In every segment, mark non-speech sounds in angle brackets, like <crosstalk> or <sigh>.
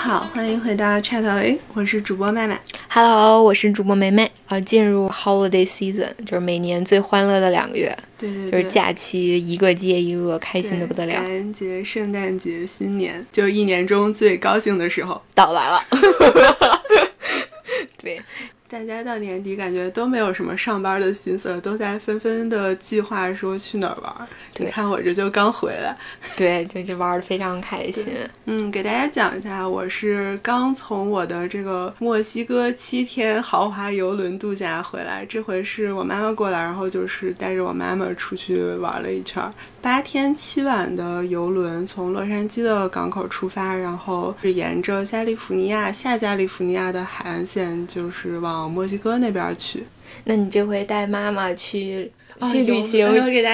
好，欢迎回到 Chat A，我是主播麦麦。Hello，我是主播梅梅。啊，进入 Holiday Season，就是每年最欢乐的两个月，对对就是假期一个接一个，开心的不得了。感恩节、圣诞节、新年，就一年中最高兴的时候到来了。<laughs> 对。大家到年底感觉都没有什么上班的心思，都在纷纷的计划说去哪儿玩。你看我这就刚回来，<laughs> 对，这这玩的非常开心。嗯，给大家讲一下，我是刚从我的这个墨西哥七天豪华游轮度假回来，这回是我妈妈过来，然后就是带着我妈妈出去玩了一圈。八天七晚的游轮从洛杉矶的港口出发，然后是沿着加利福尼亚下加利福尼亚的海岸线，就是往墨西哥那边去。那你这回带妈妈去？去旅行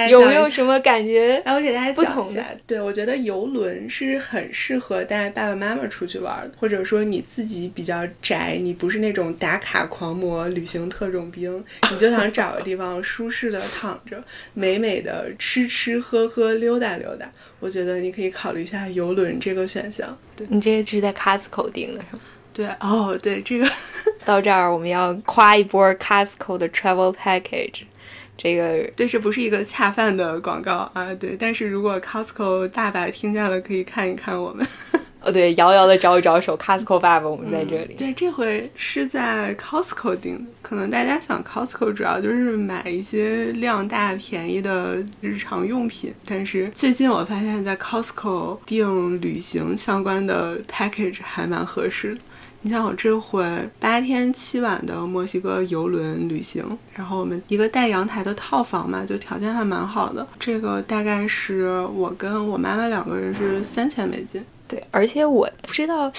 有没有什么感觉？来，我给大家讲一下。对，我觉得游轮是很适合带爸爸妈妈出去玩的，或者说你自己比较宅，你不是那种打卡狂魔、旅行特种兵，你就想找个地方舒适的躺着，美美的吃吃喝喝、溜达溜达。我觉得你可以考虑一下游轮这个选项。对你这个是在 Costco 订的是吗？对，哦，对，这个到这儿我们要夸一波 Costco 的 Travel Package。这个对，这不是一个恰饭的广告啊，对。但是如果 Costco 大白听见了，可以看一看我们。<laughs> 哦，对，遥遥的招一招手，Costco 爸爸，我们在这里。对，这回是在 Costco 订的。可能大家想 Costco 主要就是买一些量大便宜的日常用品，但是最近我发现，在 Costco 订旅行相关的 package 还蛮合适的。你像我这回八天七晚的墨西哥游轮旅行，然后我们一个带阳台的套房嘛，就条件还蛮好的。这个大概是我跟我妈妈两个人是三千美金。对，而且我不知道。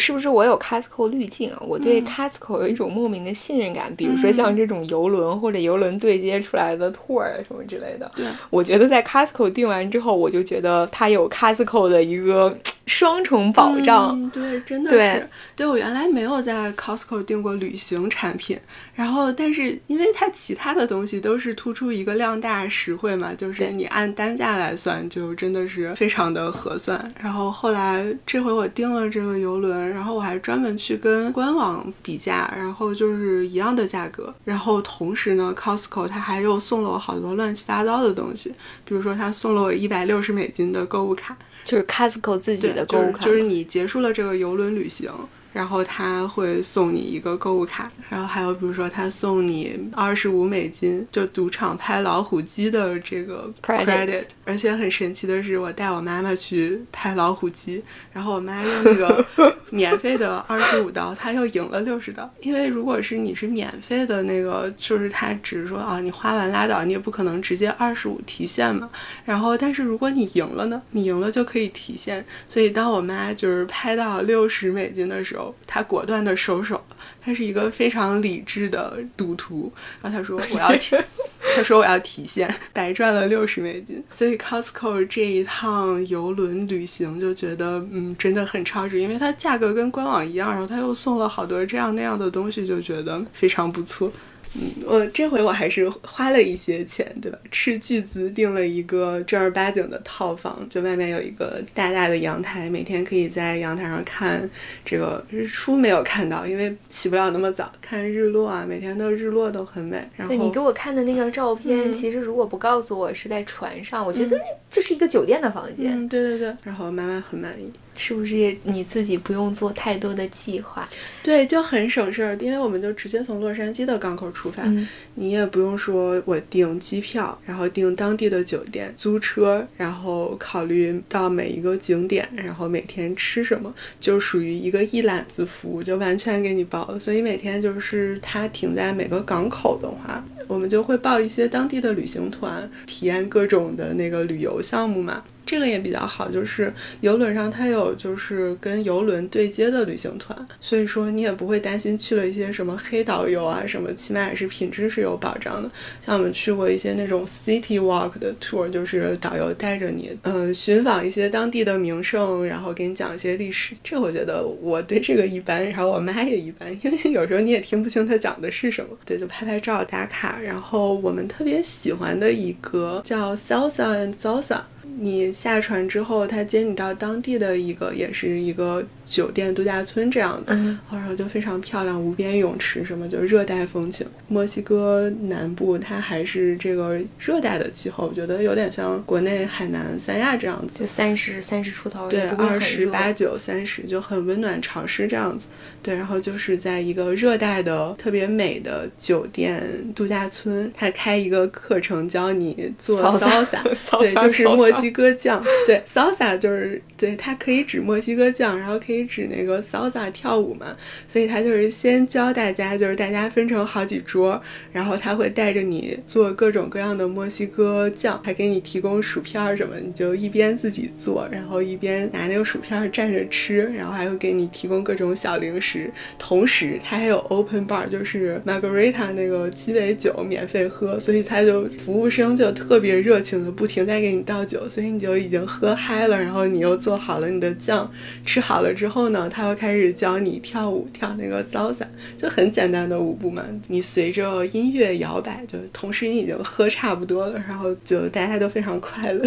是不是我有 Costco 滤镜啊？我对 Costco 有一种莫名的信任感。比如说像这种游轮或者游轮对接出来的 tour 什么之类的。对，我觉得在 Costco 订完之后，我就觉得它有 Costco 的一个双重保障。对，真的是。对我原来没有在 Costco 订过旅行产品，然后但是因为它其他的东西都是突出一个量大实惠嘛，就是你按单价来算，就真的是非常的合算。然后后来这回我订了这个游轮。然后我还专门去跟官网比价，然后就是一样的价格。然后同时呢，Costco 它还又送了我好多乱七八糟的东西，比如说它送了我一百六十美金的购物卡，就是 Costco 自己的购物卡，就是你结束了这个游轮旅行。然后他会送你一个购物卡，然后还有比如说他送你二十五美金，就赌场拍老虎机的这个 credit，而且很神奇的是，我带我妈妈去拍老虎机，然后我妈用那个免费的二十五刀，他又赢了六十刀。因为如果是你是免费的那个，就是他只是说啊，你花完拉倒，你也不可能直接二十五提现嘛。然后但是如果你赢了呢，你赢了就可以提现。所以当我妈就是拍到六十美金的时候。她果断的收手，他是一个非常理智的赌徒。然后他说：“我要提，<laughs> 他说我要提现，白赚了六十美金。”所以 Costco 这一趟游轮旅行就觉得，嗯，真的很超值，因为它价格跟官网一样，然后他又送了好多这样那样的东西，就觉得非常不错。嗯，我这回我还是花了一些钱，对吧？斥巨资订了一个正儿八经的套房，就外面有一个大大的阳台，每天可以在阳台上看这个日出，没有看到，因为起不了那么早，看日落啊，每天的日落都很美。然后你给我看的那个照片，其实如果不告诉我是在船上，我觉得那就是一个酒店的房间。嗯，对对对。然后妈妈很满意。是不是你自己不用做太多的计划？对，就很省事儿，因为我们就直接从洛杉矶的港口出发，你也不用说我订机票，然后订当地的酒店、租车，然后考虑到每一个景点，然后每天吃什么，就属于一个一揽子服务，就完全给你包了。所以每天就是它停在每个港口的话，我们就会报一些当地的旅行团，体验各种的那个旅游项目嘛。这个也比较好，就是游轮上它有就是跟游轮对接的旅行团，所以说你也不会担心去了一些什么黑导游啊什么，起码也是品质是有保障的。像我们去过一些那种 city walk 的 tour，就是导游带着你，嗯，寻访一些当地的名胜，然后给你讲一些历史。这我觉得我对这个一般，然后我妈也一般，因为有时候你也听不清他讲的是什么。对，就拍拍照打卡。然后我们特别喜欢的一个叫 Salsa and Salsa。你下船之后，他接你到当地的一个，也是一个酒店度假村这样子，然后就非常漂亮，无边泳池什么，就热带风情。墨西哥南部它还是这个热带的气候，我觉得有点像国内海南三亚这样子，就三十三十出头，对，二十八九三十就很温暖潮湿这样子。对，然后就是在一个热带的特别美的酒店度假村，他开一个课程教你做 salsa，对，就是墨西哥酱，对，salsa 就是对，它可以指墨西哥酱，然后可以指那个 salsa 跳舞嘛，所以他就是先教大家，就是大家分成好几桌，然后他会带着你做各种各样的墨西哥酱，还给你提供薯片什么，你就一边自己做，然后一边拿那个薯片蘸着吃，然后还会给你提供各种小零食。同时，他还有 open bar，就是 margarita 那个鸡尾酒免费喝，所以他就服务生就特别热情的不停在给你倒酒，所以你就已经喝嗨了。然后你又做做好了你的酱，吃好了之后呢，他又开始教你跳舞，跳那个骚伞就很简单的舞步嘛。你随着音乐摇摆，就同时你已经喝差不多了，然后就大家都非常快乐。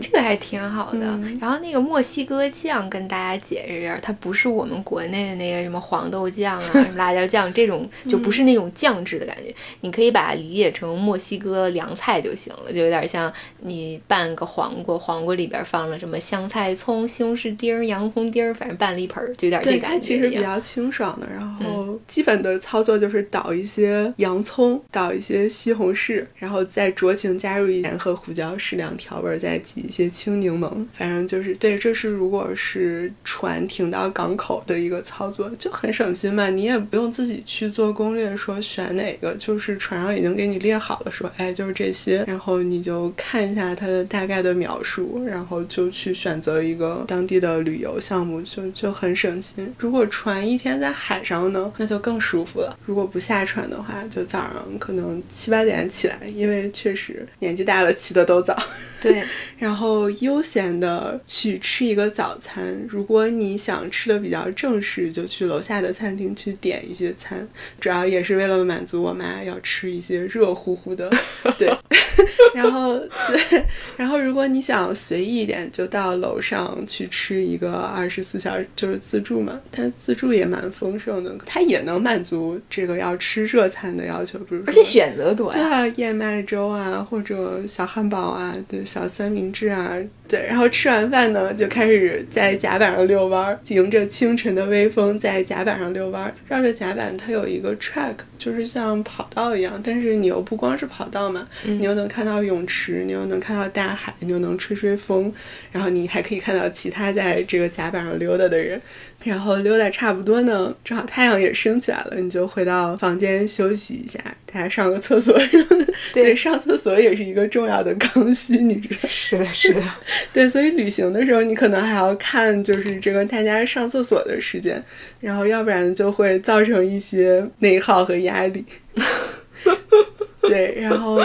这个还挺好的。然后那个墨西哥酱，跟大家解释一下，它不是我们国内的那个什么黄豆酱啊、<laughs> 辣椒酱这种，就不是那种酱汁的感觉。你可以把它理解成墨西哥凉菜就行了，就有点像你拌个黄瓜，黄瓜里边放了什么香菜、葱、西红柿丁、洋葱丁，反正拌了一盆，就有点这感觉。它其实比较清爽的。然后基本的操作就是倒一些洋葱，倒一些西红柿，然后再酌情加入一点和胡椒，适量调味，再。一些青柠檬，反正就是对，这是如果是船停到港口的一个操作，就很省心嘛。你也不用自己去做攻略，说选哪个，就是船上已经给你列好了，说哎就是这些，然后你就看一下它的大概的描述，然后就去选择一个当地的旅游项目，就就很省心。如果船一天在海上呢，那就更舒服了。如果不下船的话，就早上可能七八点起来，因为确实年纪大了起的都早。<laughs> 对。<laughs> 然后悠闲的去吃一个早餐。如果你想吃的比较正式，就去楼下的餐厅去点一些餐，主要也是为了满足我妈要吃一些热乎乎的。<laughs> 对，<laughs> 然后对，然后如果你想随意一点，就到楼上去吃一个二十四小时就是自助嘛，它自助也蛮丰盛的，它也能满足这个要吃热餐的要求，比如而且选择多呀，对啊，燕麦粥啊，或者小汉堡啊，对，小三明治啊。对，然后吃完饭呢，就开始在甲板上遛弯儿，迎着清晨的微风，在甲板上遛弯儿。绕着甲板，它有一个 track，就是像跑道一样，但是你又不光是跑道嘛，你又能看到泳池，你又能看到大海，你又能吹吹风，然后你还可以看到其他在这个甲板上溜达的人。然后溜达差不多呢，正好太阳也升起来了，你就回到房间休息一下，上个厕所。<laughs> 对，上厕所也是一个重要的刚需，你知道？是的，是的。对，所以旅行的时候，你可能还要看，就是这个大家上厕所的时间，然后要不然就会造成一些内耗和压力。<laughs> 对，然后。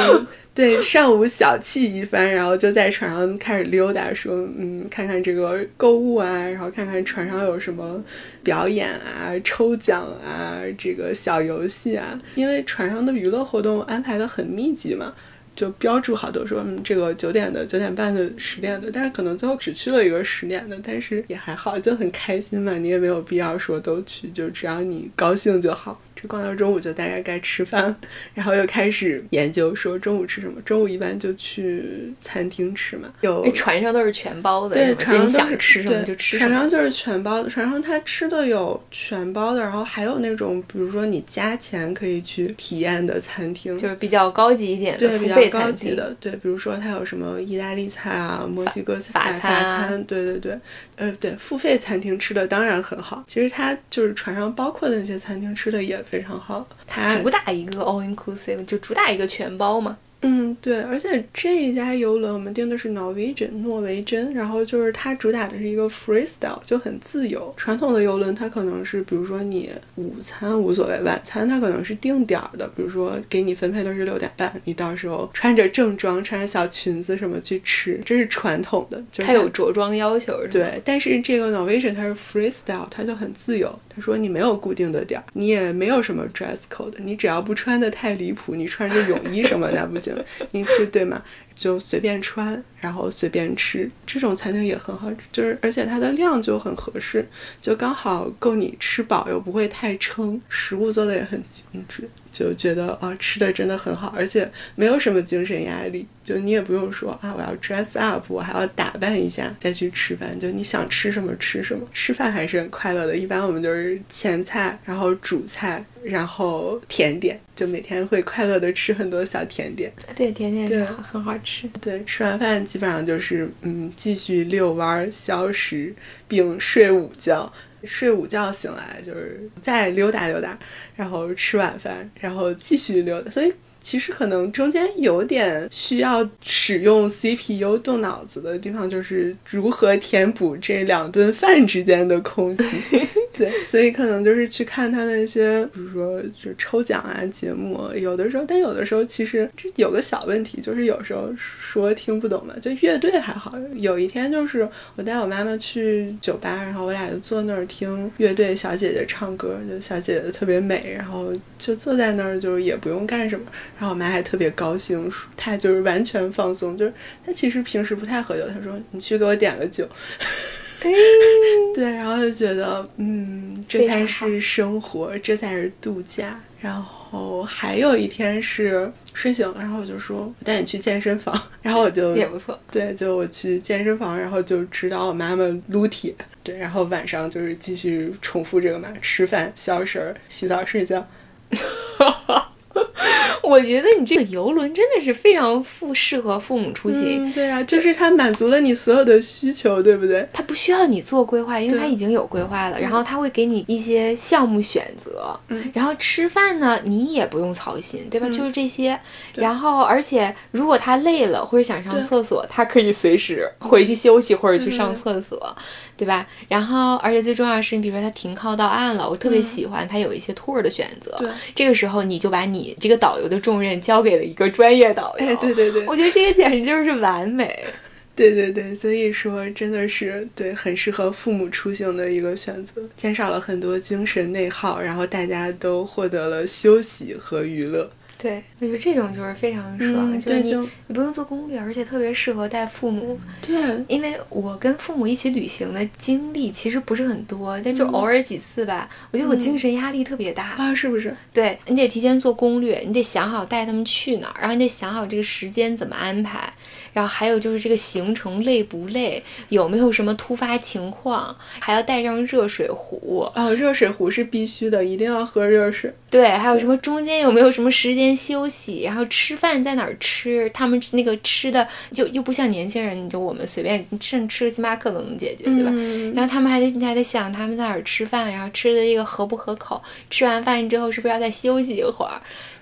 对，上午小憩一番，然后就在船上开始溜达，说，嗯，看看这个购物啊，然后看看船上有什么表演啊、抽奖啊、这个小游戏啊。因为船上的娱乐活动安排的很密集嘛，就标注好多说，嗯，这个九点的、九点半的、十点的，但是可能最后只去了一个十点的，但是也还好，就很开心嘛。你也没有必要说都去，就只要你高兴就好。逛到中午就大概该吃饭，然后又开始研究说中午吃什么。中午一般就去餐厅吃嘛。有船上都是全包的，对，船上都是吃什么就吃么船上就是全包的，船上他吃的有全包的，然后还有那种比如说你加钱可以去体验的餐厅，就是比较高级一点的，对，比较高级的，对，比如说它有什么意大利菜啊、墨西哥菜、法餐，对对对，呃，对，付费餐厅吃的当然很好。其实它就是船上包括的那些餐厅吃的也。非常好，它主打一个 all inclusive，就主打一个全包嘛。嗯，对，而且这一家游轮我们订的是 Norwegian 诺维珍，然后就是它主打的是一个 freestyle，就很自由。传统的游轮它可能是，比如说你午餐无所谓，晚餐它可能是定点儿的，比如说给你分配的是六点半，你到时候穿着正装，穿着小裙子什么去吃，这是传统的，就它有着装要求，对。但是这个 Norwegian 它是 freestyle，它就很自由。他说你没有固定的点儿，你也没有什么 dress code，你只要不穿的太离谱，你穿着泳衣什么那不行，你说对吗？就随便穿，然后随便吃，这种餐厅也很好，就是而且它的量就很合适，就刚好够你吃饱又不会太撑，食物做的也很精致。就觉得啊，吃的真的很好，而且没有什么精神压力。就你也不用说啊，我要 dress up，我还要打扮一下再去吃饭。就你想吃什么吃什么，吃饭还是很快乐的。一般我们就是前菜，然后主菜，然后甜点，就每天会快乐的吃很多小甜点。对，甜点对很好吃。对，吃完饭基本上就是嗯，继续遛弯消食，并睡午觉。睡午觉醒来就是再溜达溜达，然后吃晚饭，然后继续溜达，所以。其实可能中间有点需要使用 CPU 动脑子的地方，就是如何填补这两顿饭之间的空隙。<laughs> 对，所以可能就是去看他那些，比如说就抽奖啊节目，有的时候，但有的时候其实这有个小问题，就是有时候说听不懂嘛。就乐队还好，有一天就是我带我妈妈去酒吧，然后我俩就坐那儿听乐队小姐姐唱歌，就小姐姐特别美，然后就坐在那儿就也不用干什么。然后我妈还特别高兴，她就是完全放松，就是她其实平时不太喝酒。她说：“你去给我点个酒。” <laughs> <laughs> 对，然后就觉得，嗯，这才是生活，这才是度假。然后还有一天是睡醒了，然后我就说：“我带你去健身房。”然后我就也不错，对，就我去健身房，然后就指导我妈妈撸铁。对，然后晚上就是继续重复这个嘛：吃饭、消食、洗澡、睡觉。<laughs> <laughs> 我觉得你这个游轮真的是非常富适合父母出行。对啊，就是它满足了你所有的需求，对不对？它不需要你做规划，因为它已经有规划了。然后它会给你一些项目选择。嗯。然后吃饭呢，你也不用操心，对吧？就是这些。然后，而且如果他累了或者想上厕所，他可以随时回去休息或者去上厕所，对吧？然后，而且最重要的是，你比如说他停靠到岸了，我特别喜欢他有一些 tour 的选择。对。这个时候，你就把你这个导游的重任交给了一个专业导游。哎，对对对，我觉得这个简直就是完美。<laughs> 对对对，所以说真的是对很适合父母出行的一个选择，减少了很多精神内耗，然后大家都获得了休息和娱乐。对，我觉得这种就是非常爽，就是你你不用做攻略，而且特别适合带父母。对，因为我跟父母一起旅行的经历其实不是很多，但就偶尔几次吧，我觉得我精神压力特别大啊，是不是？对你得提前做攻略，你得想好带他们去哪儿，然后你得想好这个时间怎么安排。然后还有就是这个行程累不累，有没有什么突发情况，还要带上热水壶哦，热水壶是必须的，一定要喝热水。对，还有什么中间有没有什么时间休息？然后吃饭在哪儿吃？他们那个吃的就又不像年轻人，就我们随便吃吃个星巴克都能解决，对吧？然后他们还得你还得想他们在哪儿吃饭，然后吃的这个合不合口？吃完饭之后是不是要再休息一会儿？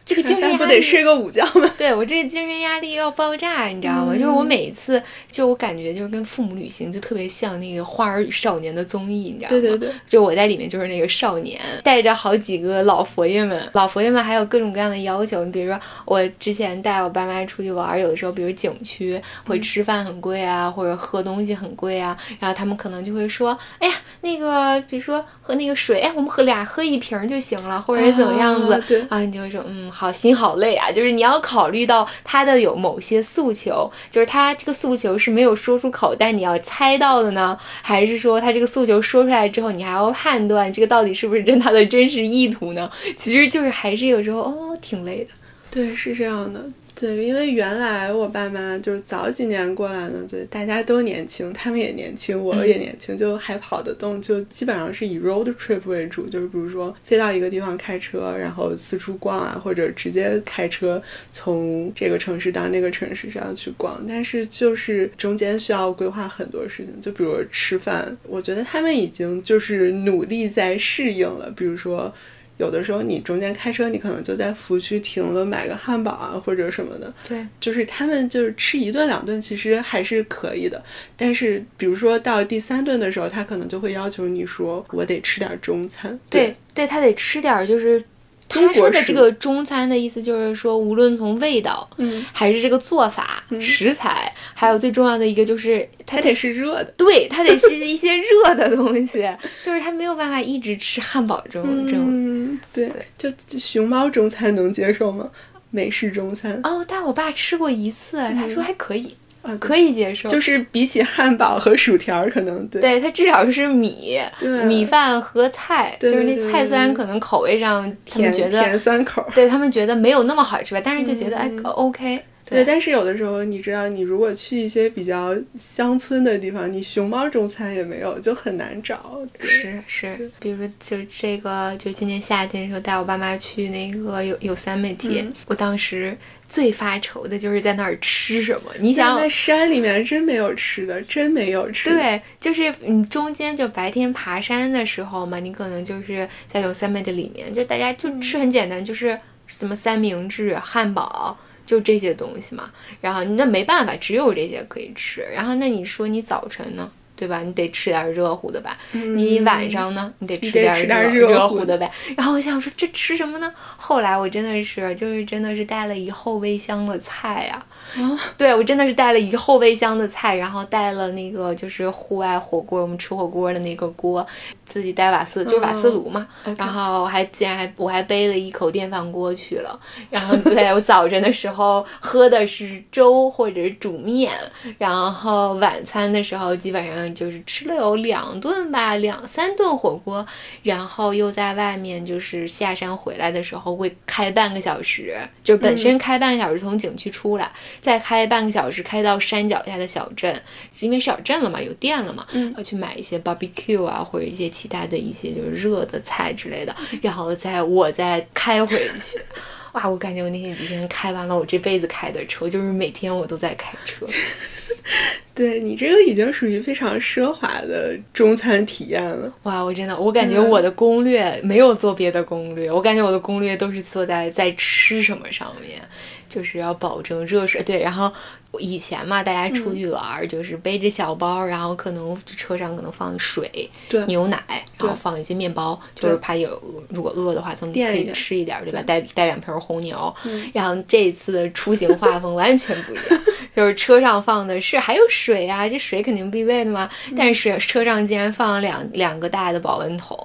这个精神 <laughs> 不得睡个午觉吗？<laughs> 对我这个精神压力要爆炸，你知道吗？就是我每一次，就我感觉就是跟父母旅行就特别像那个《花儿与少年》的综艺，你知道吗？对对对，就我在里面就是那个少年，带着好几个老佛爷们，老佛爷们还有各种各样的要求。你比如说，我之前带我爸妈出去玩，有的时候比如景区会吃饭很贵啊，或者喝东西很贵啊，然后他们可能就会说：“哎呀，那个比如说喝那个水，哎，我们喝俩喝一瓶就行了，或者怎么样子。”对啊，你就会说：“嗯。”好心好累啊！就是你要考虑到他的有某些诉求，就是他这个诉求是没有说出口，但你要猜到的呢，还是说他这个诉求说出来之后，你还要判断这个到底是不是真他的真实意图呢？其实就是还是有时候哦，挺累的。对，是这样的。对，因为原来我爸妈就是早几年过来呢，对，大家都年轻，他们也年轻，我也年轻，就还跑得动，就基本上是以 road trip 为主，就是比如说飞到一个地方开车，然后四处逛啊，或者直接开车从这个城市到那个城市上去逛。但是就是中间需要规划很多事情，就比如吃饭，我觉得他们已经就是努力在适应了，比如说。有的时候你中间开车，你可能就在服务区停了买个汉堡啊或者什么的。对，就是他们就是吃一顿两顿其实还是可以的，但是比如说到第三顿的时候，他可能就会要求你说我得吃点中餐。对，对他得吃点就是。他说的这个中餐的意思就是说，无论从味道，嗯，还是这个做法、食材，还有最重要的一个就是它得是热的，对，它得是一些热的东西，<laughs> 就是他没有办法一直吃汉堡这种这种，对，就熊猫中餐能接受吗？美式中餐。哦，但我爸吃过一次，他说还可以。啊，可以接受，就是比起汉堡和薯条，可能对，对，它至少是米，米饭和菜，就是那菜虽然可能口味上他们觉得甜酸口，对他们觉得没有那么好吃吧，但是就觉得哎 OK。对，但是有的时候你知道，你如果去一些比较乡村的地方，你熊猫中餐也没有，就很难找。是是，比如说就这个，就今年夏天的时候带我爸妈去那个有有三美街，我当时最发愁的就是在那儿吃什么。你想，在山里面真没有吃的，真没有吃。对，就是你中间就白天爬山的时候嘛，你可能就是在有三美的里面，就大家就吃很简单，就是什么三明治、汉堡。就这些东西嘛，然后那没办法，只有这些可以吃。然后那你说你早晨呢？对吧？你得吃点热乎的吧。你晚上呢？你得吃点热乎的呗。然后我想说，这吃什么呢？后来我真的是，就是真的是带了一后备箱的菜呀。<laughs> 对，我真的是带了一后备箱的菜，然后带了那个就是户外火锅，我们吃火锅的那个锅，自己带瓦斯，就是瓦斯炉嘛。然后还竟然还我还背了一口电饭锅去了。<laughs> 然后对我早晨的时候喝的是粥或者是煮面，然后晚餐的时候基本上。就是吃了有两顿吧，两三顿火锅，然后又在外面就是下山回来的时候会开半个小时，就本身开半个小时从景区出来，再开半个小时开到山脚下的小镇，因为小镇了嘛，有电了嘛，要去买一些 barbecue 啊或者一些其他的一些就是热的菜之类的，然后再我再开回去，<laughs> 哇，我感觉我那天几天开完了我这辈子开的车，就是每天我都在开车。<laughs> 对你这个已经属于非常奢华的中餐体验了。哇，我真的，我感觉我的攻略没有做别的攻略，我感觉我的攻略都是做在在吃什么上面。就是要保证热水，对。然后以前嘛，大家出去玩就是背着小包，然后可能车上可能放水、牛奶，然后放一些面包，就是怕有如果饿的话，从可以吃一点，对吧？带带两瓶红牛。然后这次的出行画风完全不一样，<laughs> 就是车上放的是还有水啊，这水肯定必备的嘛。但是车上竟然放了两两个大的保温桶，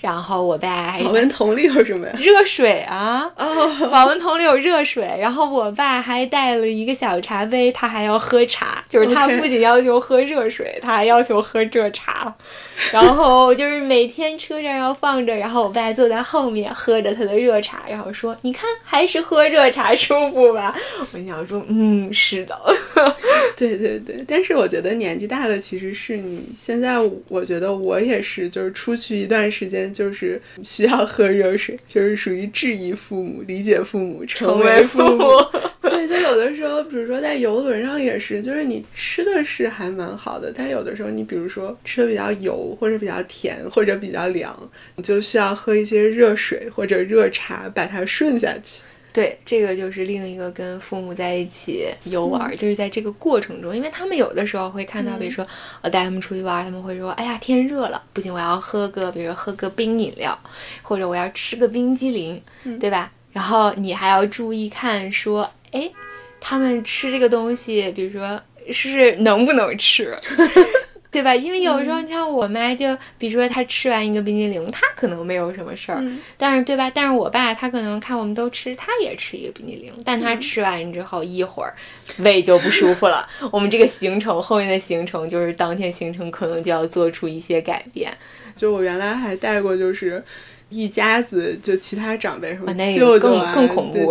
然后我爸还 <laughs> 保温桶里有什么呀？热水啊！哦，保温桶里有热水，然后。我爸还带了一个小茶杯，他还要喝茶，就是他不仅要求喝热水，他还要求喝热茶。<laughs> 然后就是每天车上要放着，然后我爸坐在后面喝着他的热茶，然后说：“你看，还是喝热茶舒服吧？”我想说：“嗯，是的。<laughs> ”对对对，但是我觉得年纪大了，其实是你现在，我觉得我也是，就是出去一段时间，就是需要喝热水，就是属于质疑父母、理解父母、成为父母。对，就有的时候，比如说在游轮上也是，就是你吃的是还蛮好的，但有的时候你比如说吃的比较油，或者比较甜，或者比较凉，你就需要喝一些热水或者热茶把它顺下去。对，这个就是另一个跟父母在一起游玩，就是在这个过程中，因为他们有的时候会看到，比如说我带他们出去玩，他们会说：“哎呀，天热了，不行，我要喝个，比如喝个冰饮料，或者我要吃个冰激凌，对吧？”然后你还要注意看，说，哎，他们吃这个东西，比如说是能不能吃，<laughs> 对吧？因为有时候你像我妈，就比如说她吃完一个冰激凌，她可能没有什么事儿，但是对吧？但是我爸他可能看我们都吃，他也吃一个冰激凌，但他吃完之后一会儿胃就不舒服了。我们这个行程后面的行程就是当天行程可能就要做出一些改变。就我原来还带过，就是。一家子就其他长辈什么舅舅啊、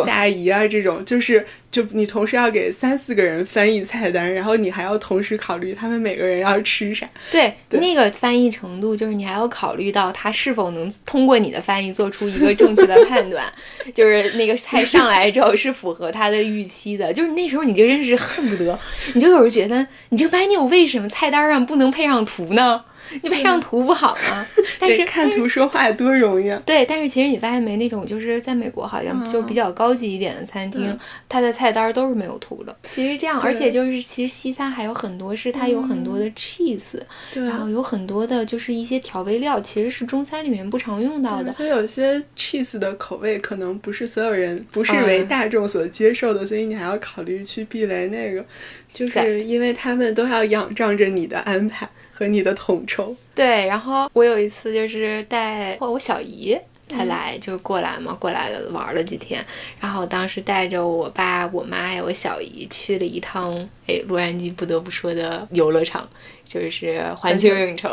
大姨啊这种，就是就你同时要给三四个人翻译菜单，然后你还要同时考虑他们每个人要吃啥。对，那个翻译程度就是你还要考虑到他是否能通过你的翻译做出一个正确的判断，<laughs> 就是那个菜上来之后是符合他的预期的。就是那时候你就真是恨不得，你就有时候觉得你这个 menu 为什么菜单上不能配上图呢？<laughs> 你配上图不好吗？<laughs> 但是看图说话多容易啊。对，但是其实你发现没，那种就是在美国好像就比较高级一点的餐厅，它的菜单都是没有图的。其实这样，而且就是其实西餐还有很多是它有很多的 cheese，然后有很多的就是一些调味料，其实是中餐里面不常用到的。所以有些 cheese 的口味可能不是所有人不是为大众所接受的，所以你还要考虑去避雷那个，就是因为他们都要仰仗着你的安排。和你的统筹对，然后我有一次就是带我小姨他来就是过来嘛，过来了玩了几天，然后当时带着我爸、我妈还有我小姨去了一趟，哎，洛杉矶不得不说的游乐场，就是环球影城，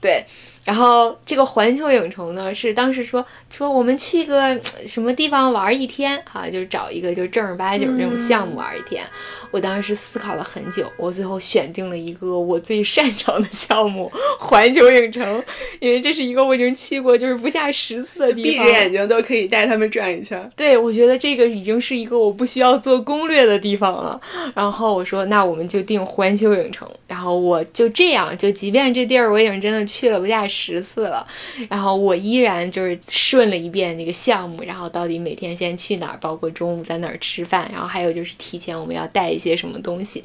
对。然后这个环球影城呢，是当时说说我们去个什么地方玩一天啊，就是找一个就正儿八经这种项目玩一天。我当时思考了很久，我最后选定了一个我最擅长的项目——环球影城，因为这是一个我已经去过就是不下十次的地方，闭着眼睛都可以带他们转一圈。对，我觉得这个已经是一个我不需要做攻略的地方了。然后我说，那我们就定环球影城。然后我就这样，就即便这地儿我已经真的去了不下。十次了，然后我依然就是顺了一遍那个项目，然后到底每天先去哪儿，包括中午在哪儿吃饭，然后还有就是提前我们要带一些什么东西。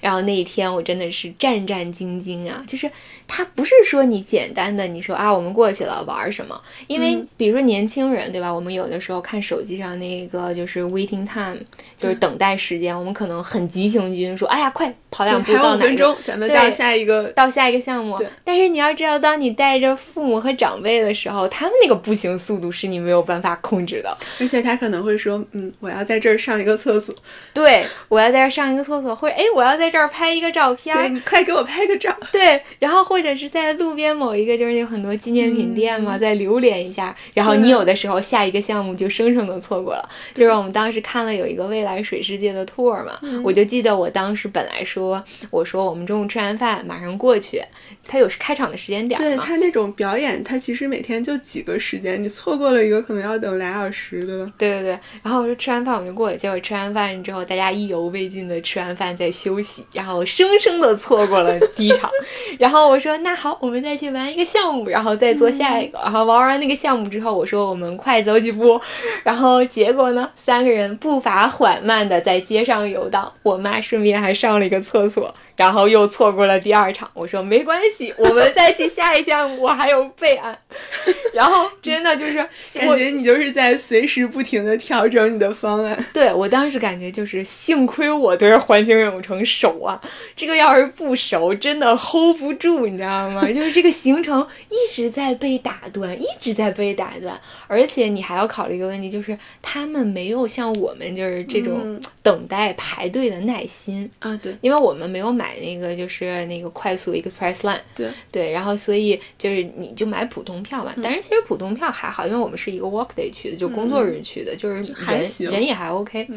然后那一天我真的是战战兢兢啊，就是他不是说你简单的你说啊我们过去了玩什么，因为比如说年轻人对吧？我们有的时候看手机上那个就是 waiting time，就是等待时间，我们可能很急行军说哎呀快跑两步到哪？五分钟咱们到下一个到下一个项目。但是你要知道，当你带着父母和长辈的时候，他们那个步行速度是你没有办法控制的，而且他可能会说嗯我要在这儿上一个厕所，对我要在这儿上一个厕所，或者哎我要在。这儿拍一个照片，对你快给我拍个照。<laughs> 对，然后或者是在路边某一个就是有很多纪念品店嘛，再留连一下。然后你有的时候下一个项目就生生的错过了。就是我们当时看了有一个未来水世界的 tour 嘛，我就记得我当时本来说，我说我们中午吃完饭马上过去，他有开场的时间点。对他那种表演，他其实每天就几个时间，你错过了一个可能要等俩小时，对吧？对对对。然后我说吃完饭我就过去，结果吃完饭之后大家意犹未尽的吃完饭再休息。然后生生的错过了第一场，<laughs> 然后我说那好，我们再去玩一个项目，然后再做下一个。然后玩完那个项目之后，我说我们快走几步。然后结果呢，三个人步伐缓慢的在街上游荡，我妈顺便还上了一个厕所。然后又错过了第二场，我说没关系，<laughs> 我们再去下一项，我还有备案。<laughs> 然后真的就是感觉你就是在随时不停的调整你的方案。对我当时感觉就是幸亏我对环球影城熟啊，这个要是不熟，真的 hold 不住，你知道吗？<laughs> 就是这个行程一直在被打断，一直在被打断，而且你还要考虑一个问题，就是他们没有像我们就是这种等待排队的耐心啊。对，因为我们没有买。买那个就是那个快速 express line，对。对，然后所以就是你就买普通票嘛。但是其实普通票还好，因为我们是一个 work day 去的，就工作日去的，就是人人也还 OK。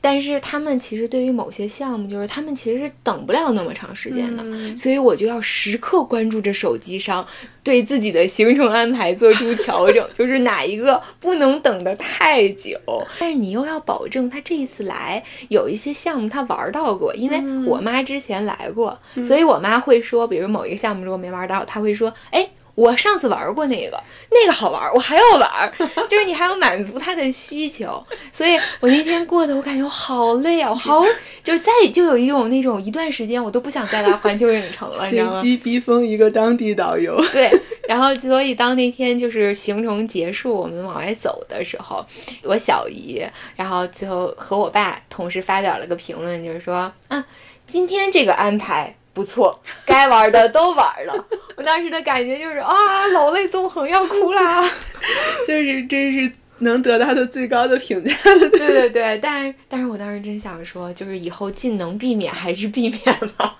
但是他们其实对于某些项目，就是他们其实是等不了那么长时间的，所以我就要时刻关注着手机上，对自己的行程安排做出调整，<laughs> 就是哪一个不能等得太久。但是你又要保证他这一次来有一些项目他玩到过，因为我妈之前来过，所以我妈会说，比如某一个项目如果没玩到，她会说，哎。我上次玩过那个，那个好玩，我还要玩，<laughs> 就是你还要满足他的需求，所以我那天过得我感觉我好累啊，<laughs> 好，就是再就有一种那种一段时间我都不想再来环球影城了，随机逼疯一个当地导游，<laughs> 对，然后所以当那天就是行程结束，我们往外走的时候，我小姨，然后最后和我爸同时发表了个评论，就是说，啊，今天这个安排。不错，该玩的都玩了。<laughs> 我当时的感觉就是啊，老泪纵横，要哭啦！<laughs> 就是真是能得到的最高的评价了。对对对，但但是我当时真想说，就是以后尽能避免还是避免吧。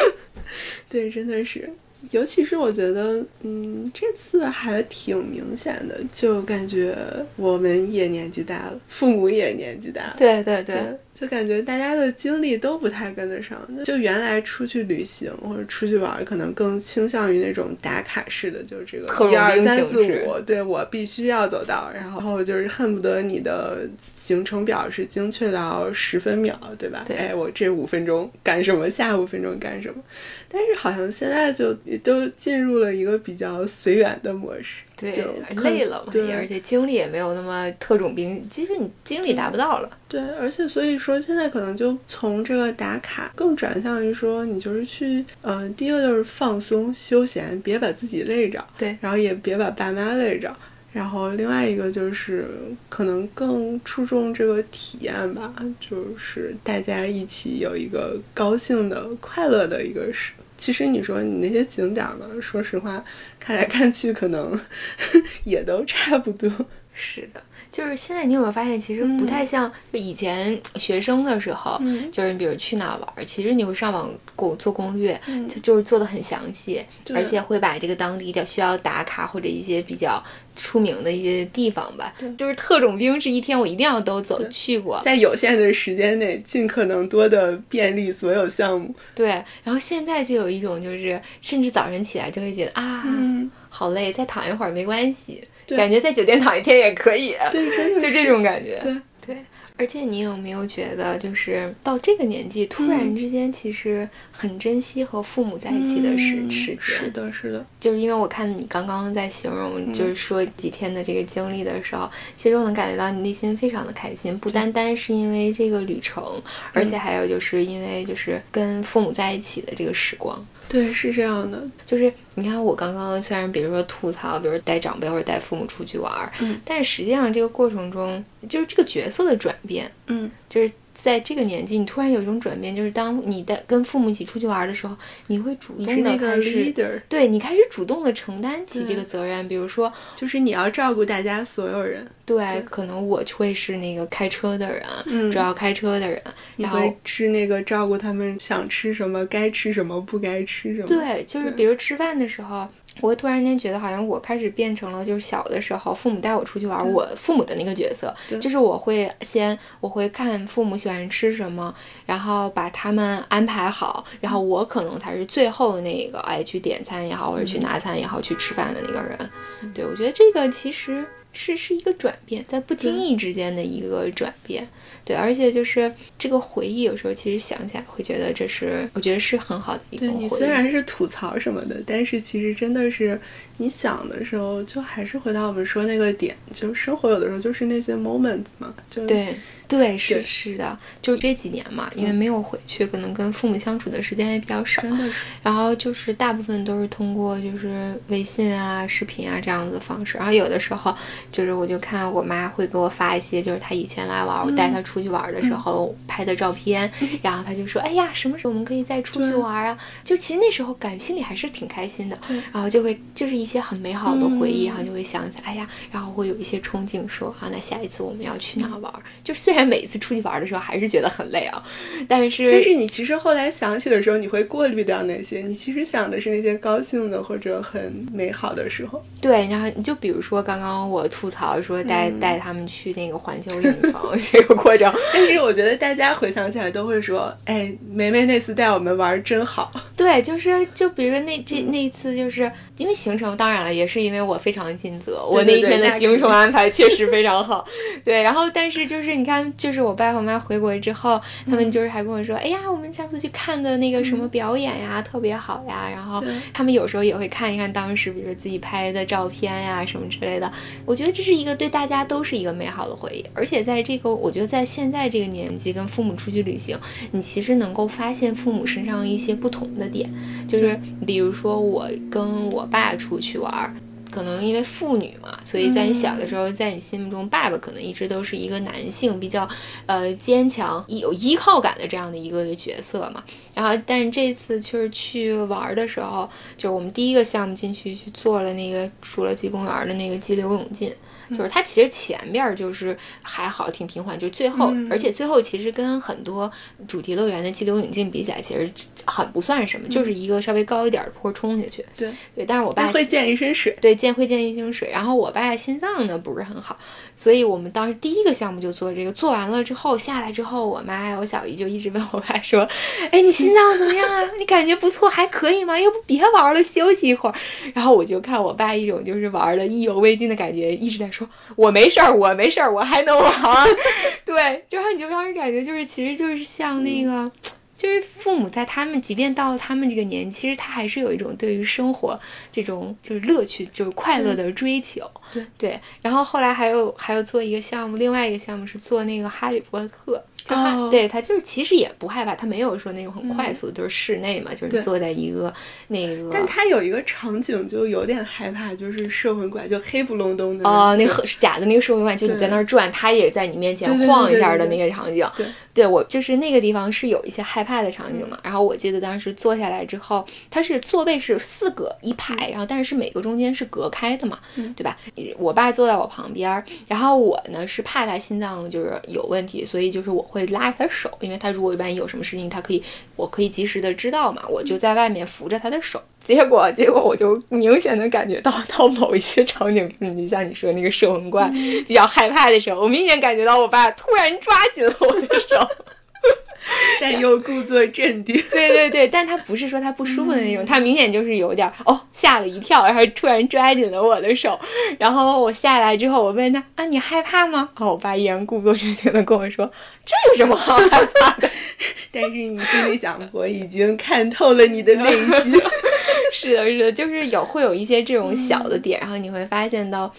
<laughs> 对，真的是。尤其是我觉得，嗯，这次还挺明显的，就感觉我们也年纪大了，父母也年纪大了，对对对，就感觉大家的精力都不太跟得上。就原来出去旅行或者出去玩，可能更倾向于那种打卡式的，就是这个一二三四五，对我必须要走到，然后就是恨不得你的行程表是精确到十分秒，对吧？哎，我这五分钟干什么？下五分钟干什么？但是好像现在就都进入了一个比较随缘的模式，对，就累了嘛，对，而且精力也没有那么特种兵，其实你精力达不到了。对，而且所以说现在可能就从这个打卡更转向于说，你就是去，嗯，第一个就是放松休闲，别把自己累着，对，然后也别把爸妈累着。然后另外一个就是可能更注重这个体验吧，就是大家一起有一个高兴的、快乐的一个事。其实你说你那些景点呢，说实话，看来看去可能 <laughs> 也都差不多。是的。就是现在，你有没有发现，其实不太像就以前学生的时候，就是你比如去哪玩，其实你会上网攻做攻略，就就是做的很详细，而且会把这个当地的需要打卡或者一些比较出名的一些地方吧，就是特种兵是一天我一定要都走去过，在有限的时间内尽可能多的便利所有项目。对，然后现在就有一种就是，甚至早晨起来就会觉得啊，好累，再躺一会儿没关系。感觉在酒店躺一天也可以，对，真的 <laughs> 就这种感觉。对对，而且你有没有觉得，就是到这个年纪，突然之间其实很珍惜和父母在一起的时时间。是的，是的。就是因为我看你刚刚在形容，就是说几天的这个经历的时候，其实我能感觉到你内心非常的开心，不单单是因为这个旅程，而且还有就是因为就是跟父母在一起的这个时光。对，是这样的，就是你看，我刚刚虽然比如说吐槽，比如带长辈或者带父母出去玩但是实际上这个过程中，就是这个角色的转变，嗯，就是。在这个年纪，你突然有一种转变，就是当你的跟父母一起出去玩的时候，你会主动的开始，对你开始主动的承担起这个责任。比如说，就是你要照顾大家所有人。对，可能我会是那个开车的人，主要开车的人。然后是那个照顾他们想吃什么，该吃什么，不该吃什么。对，就是比如吃饭的时候。我会突然间觉得，好像我开始变成了，就是小的时候父母带我出去玩，我父母的那个角色，就是我会先我会看父母喜欢吃什么，然后把他们安排好，然后我可能才是最后那个哎去点餐也好，或者去拿餐也好，去吃饭的那个人。对我觉得这个其实是是一个转变，在不经意之间的一个转变。对，而且就是这个回忆，有时候其实想起来会觉得这是，我觉得是很好的一个回忆。你虽然是吐槽什么的，但是其实真的是你想的时候，就还是回到我们说那个点，就是生活有的时候就是那些 moments 嘛，就对。对，是是的，就是这几年嘛，因为没有回去，可能跟父母相处的时间也比较少。真的是。然后就是大部分都是通过就是微信啊、视频啊这样子的方式。然后有的时候就是我就看我妈会给我发一些，就是她以前来玩，我带她出去玩的时候拍的照片。然后她就说：“哎呀，什么时候我们可以再出去玩啊？”就其实那时候感心里还是挺开心的。然后就会就是一些很美好的回忆，然后就会想起，哎呀，然后会有一些憧憬，说啊，那下一次我们要去哪玩？就虽然。每次出去玩的时候，还是觉得很累啊。但是，但是你其实后来想起的时候，你会过滤掉那些。你其实想的是那些高兴的或者很美好的时候。对，然后你就比如说刚刚我吐槽说带带他们去那个环球影城 <laughs> 这个过程，但是我觉得大家回想起来都会说：“哎，梅梅那次带我们玩真好。<laughs> ”对，就是就比如说那这那一次，就是因为行程，当然了，也是因为我非常尽责，我那一天的行程安排确实非常好。<laughs> 对，然后但是就是你看。就是我爸和我妈回国之后，他们就是还跟我说：“哎呀，我们上次去看的那个什么表演呀，特别好呀。”然后他们有时候也会看一看当时，比如说自己拍的照片呀什么之类的。我觉得这是一个对大家都是一个美好的回忆。而且在这个，我觉得在现在这个年纪，跟父母出去旅行，你其实能够发现父母身上一些不同的点。就是比如说我跟我爸出去玩。可能因为妇女嘛，所以在你小的时候，在你心目中，爸爸可能一直都是一个男性，比较呃坚强、有依靠感的这样的一个角色嘛。然后，但是这次就是去玩的时候，就是我们第一个项目进去去做了那个侏罗纪公园的那个激流勇进。就是它其实前面就是还好挺平缓，就最后，而且最后其实跟很多主题乐园的激流勇进比起来，其实很不算什么，就是一个稍微高一点的坡冲下去。对对，但是我爸会溅一身水，对，溅会溅一身水。然后我爸心脏呢不是很好，所以我们当时第一个项目就做这个，做完了之后下来之后，我妈我小姨就一直问我爸说：“哎，你心脏怎么样啊？你感觉不错，还可以吗？要不别玩了，休息一会儿。”然后我就看我爸一种就是玩的意犹未尽的感觉，一直在说。说我没事儿，我没事儿，我还能玩。<laughs> 对，就让你就当时感觉就是，其实就是像那个，就是父母在他们，即便到了他们这个年纪，其实他还是有一种对于生活这种就是乐趣，就是快乐的追求。对对。然后后来还有还有做一个项目，另外一个项目是做那个哈利波特。就对他就是其实也不害怕，他没有说那种很快速，就是室内嘛，就是坐在一个那个。但他有一个场景就有点害怕，就是摄魂怪，就黑不隆咚的。哦，那个假的那个摄魂怪，就你在那儿转，他也在你面前晃一下的那个场景。对，对我就是那个地方是有一些害怕的场景嘛。然后我记得当时坐下来之后，他是座位是四个一排，然后但是每个中间是隔开的嘛，对吧？我爸坐在我旁边，然后我呢是怕他心脏就是有问题，所以就是我会拉着他手，因为他如果万一有什么事情，他可以，我可以及时的知道嘛，我就在外面扶着他的手。结果，结果我就明显的感觉到，到某一些场景，就像你说那个摄魂怪比较害怕的时候，我明显感觉到我爸突然抓紧了我的手。<laughs> 但又故作镇定，<laughs> 对对对，但他不是说他不舒服的那种，他明显就是有点哦吓了一跳，然后突然抓紧了我的手，然后我下来之后，我问他啊你害怕吗？哦我爸依然故作镇定的跟我说这有什么好害怕的？<laughs> 但是你心里想，我已经看透了你的内心，是的，是的，就是有会有一些这种小的点，然后你会发现到。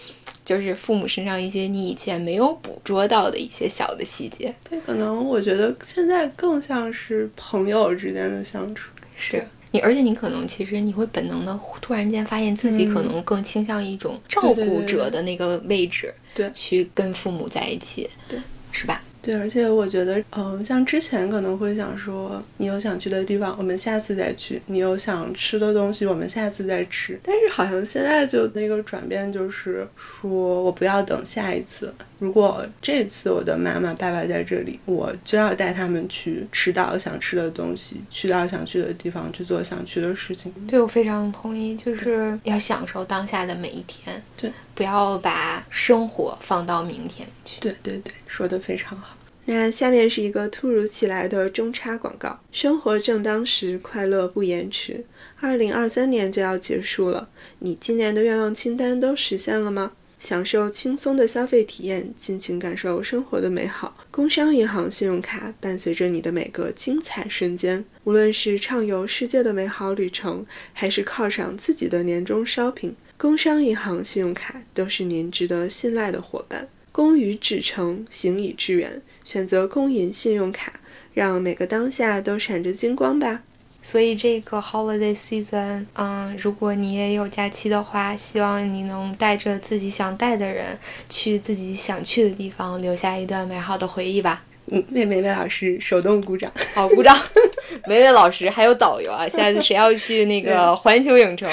就是父母身上一些你以前没有捕捉到的一些小的细节，对，可能我觉得现在更像是朋友之间的相处，是你，而且你可能其实你会本能的突然间发现自己可能更倾向一种照顾者的那个位置，对，去跟父母在一起，对，是吧？对，而且我觉得，嗯，像之前可能会想说，你有想去的地方，我们下次再去；你有想吃的东西，我们下次再吃。但是好像现在就那个转变，就是说我不要等下一次。如果这次我的妈妈爸爸在这里，我就要带他们去吃到想吃的东西，去到想去的地方，去做想去的事情。对，我非常同意，就是要享受当下的每一天。对，不要把生活放到明天去。对对对，说的非常好。那下面是一个突如其来的中插广告：生活正当时，快乐不延迟。二零二三年就要结束了，你今年的愿望清单都实现了吗？享受轻松的消费体验，尽情感受生活的美好。工商银行信用卡伴随着你的每个精彩瞬间，无论是畅游世界的美好旅程，还是犒赏自己的年终 shopping，工商银行信用卡都是您值得信赖的伙伴。工于至诚，行以致远，选择工银信用卡，让每个当下都闪着金光吧。所以这个 holiday season，嗯，如果你也有假期的话，希望你能带着自己想带的人，去自己想去的地方，留下一段美好的回忆吧。嗯，为梅梅老师手动鼓掌，好鼓掌。<laughs> 梅梅老师还有导游啊，下次谁要去那个环球影城，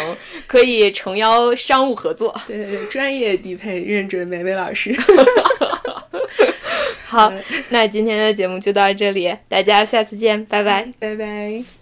可以诚邀商务合作。对对对，专业低配认准梅梅老师。<laughs> 好，那今天的节目就到这里，大家下次见，拜拜，拜拜。